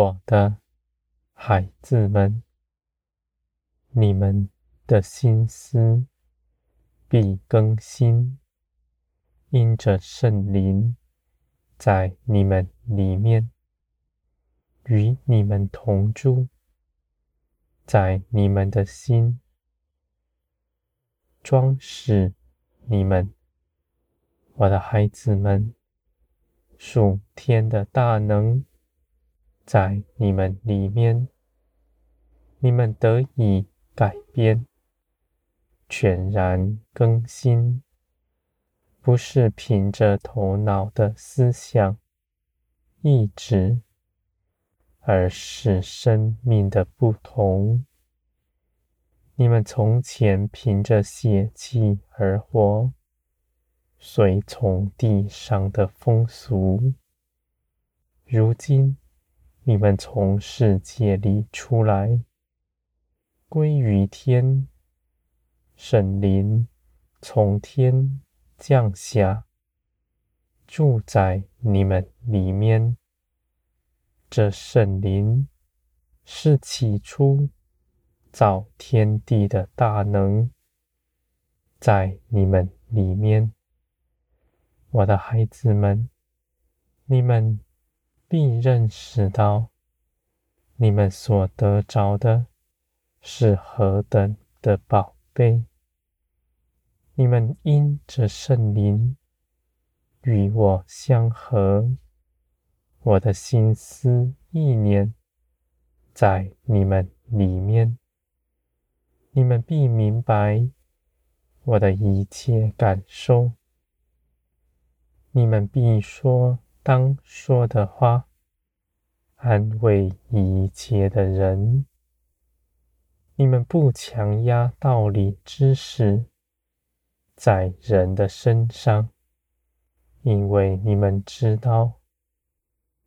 我的孩子们，你们的心思必更新，因着圣灵在你们里面，与你们同住，在你们的心，装饰你们，我的孩子们，属天的大能在你们里面，你们得以改变，全然更新，不是凭着头脑的思想、意志，而是生命的不同。你们从前凭着血气而活，随从地上的风俗；如今你们从世界里出来，归于天。圣灵从天降下，住在你们里面。这圣灵是起初造天地的大能，在你们里面，我的孩子们，你们必认识到，你们所得着的是何等的宝贝。你们因着圣灵与我相合，我的心思意念在你们里面，你们必明白我的一切感受，你们必说当说的话，安慰一切的人。你们不强压道理知识。在人的身上，因为你们知道，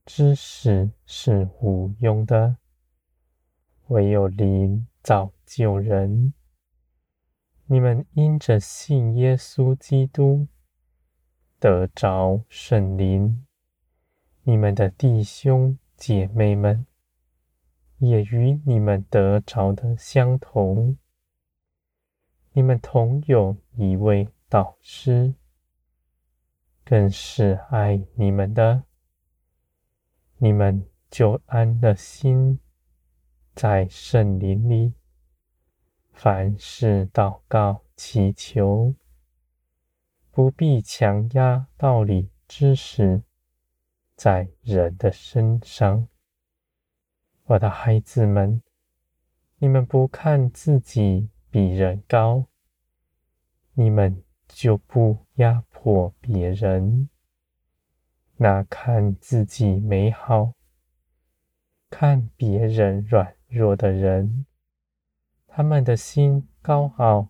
知识是无用的，唯有灵造就人。你们因着信耶稣基督，得着圣灵，你们的弟兄姐妹们，也与你们得着的相同。你们同有一位导师，更是爱你们的。你们就安了心，在圣灵里，凡事祷告祈求，不必强压道理知识在人的身上。我的孩子们，你们不看自己。比人高，你们就不压迫别人；那看自己美好、看别人软弱的人，他们的心高傲，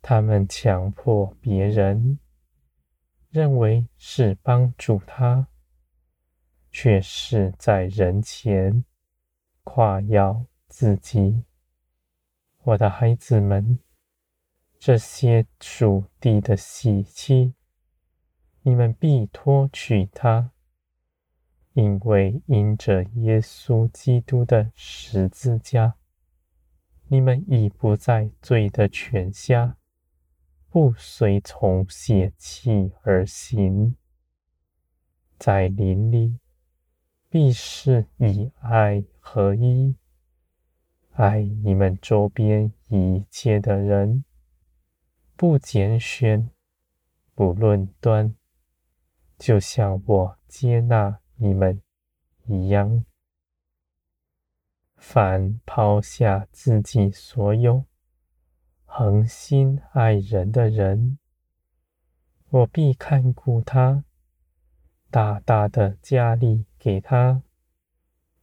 他们强迫别人，认为是帮助他，却是在人前夸耀自己。我的孩子们，这些属地的喜气，你们必脱取它，因为因着耶稣基督的十字架，你们已不在罪的权下，不随从血气而行，在灵里，必是以爱合一。爱你们周边一切的人，不拣选，不论端，就像我接纳你们一样。凡抛下自己所有，恒心爱人的人，我必看顾他，大大的加力给他，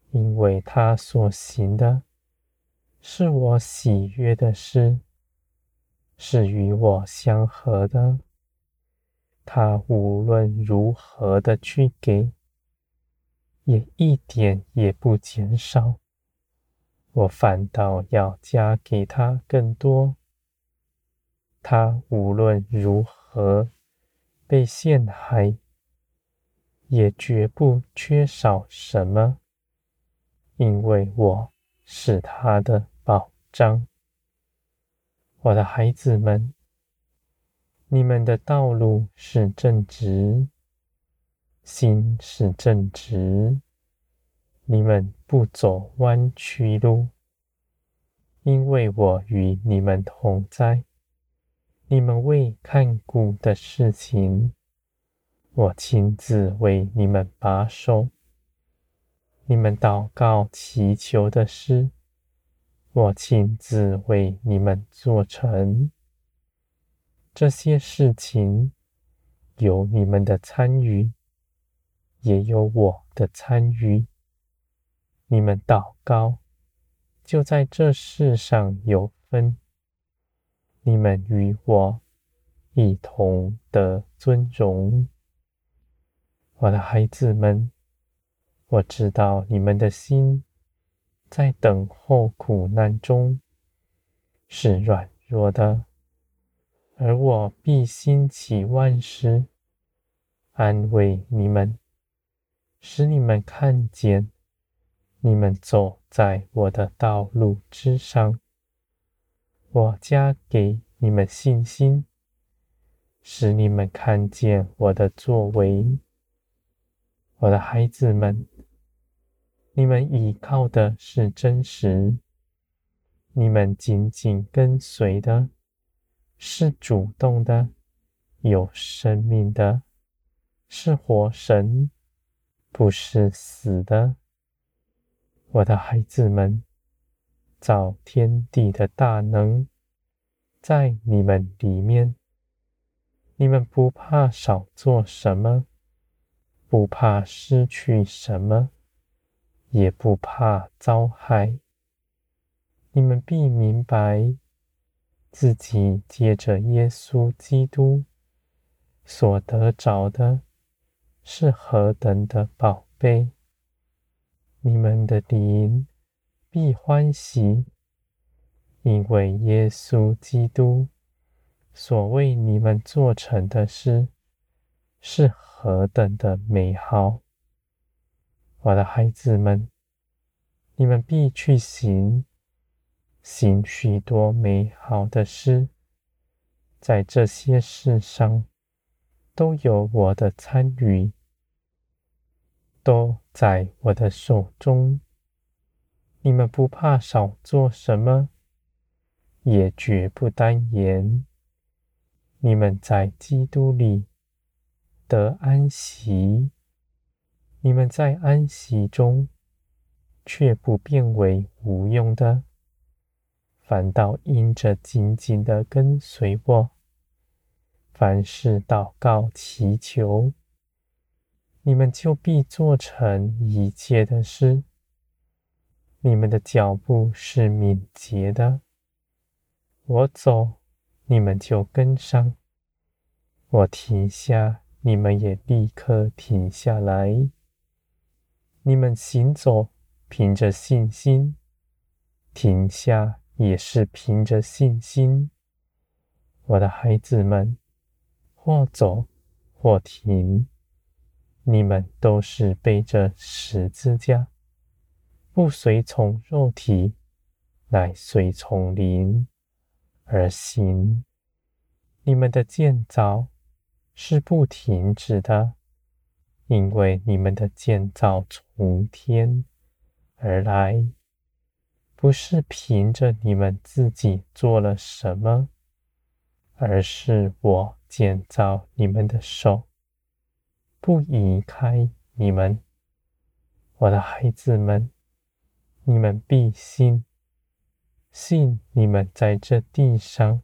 因为他所行的。是我喜悦的事，是与我相合的。他无论如何的去给，也一点也不减少，我反倒要加给他更多。他无论如何被陷害，也绝不缺少什么。因为我是他的保障。我的孩子们，你们的道路是正直，心是正直，你们不走弯曲路，因为我与你们同在。你们未看顾的事情，我亲自为你们把守；你们祷告祈求的事，我亲自为你们做成。这些事情有你们的参与，也有我的参与。你们祷告，就在这世上有分。你们与我一同得尊荣，我的孩子们，我知道你们的心在等候苦难中是软弱的，而我必兴起万事安慰你们，使你们看见你们走在我的道路之上。我加给你们信心，使你们看见我的作为。我的孩子们，你们依靠的是真实，你们紧紧跟随的是主动的、有生命的，是活神，不是死的。我的孩子们。造天地的大能在你们里面，你们不怕少做什么，不怕失去什么，也不怕遭害。你们必明白，自己借着耶稣基督所得着的是何等的宝贝。你们的灵。必欢喜，因为耶稣基督所为你们做成的事是何等的美好。我的孩子们，你们必去行，行许多美好的事，在这些事上都有我的参与，都在我的手中。你们不怕少做什么，也绝不单言。你们在基督里得安息，你们在安息中却不变为无用的，反倒因着紧紧的跟随我，凡事祷告祈求，你们就必做成一切的事。你们的脚步是敏捷的，我走，你们就跟上；我停下，你们也立刻停下来。你们行走，凭着信心；停下，也是凭着信心。我的孩子们，或走，或停，你们都是背着十字架。不随从肉体，乃随从灵而行。你们的建造是不停止的，因为你们的建造从天而来，不是凭着你们自己做了什么，而是我建造你们的手，不移开你们，我的孩子们。你们必信，信你们在这地上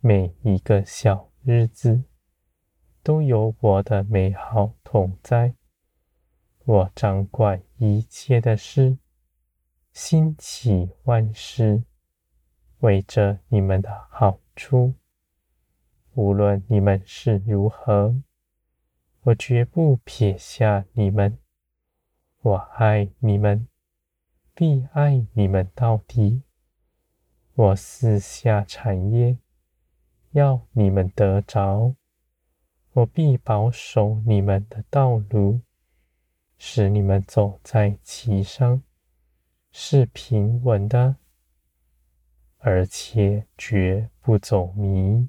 每一个小日子都有我的美好同在。我掌管一切的事，兴起万事，为着你们的好处。无论你们是如何，我绝不撇下你们。我爱你们。必爱你们到底。我赐下产业，要你们得着。我必保守你们的道路，使你们走在其上，是平稳的，而且绝不走迷。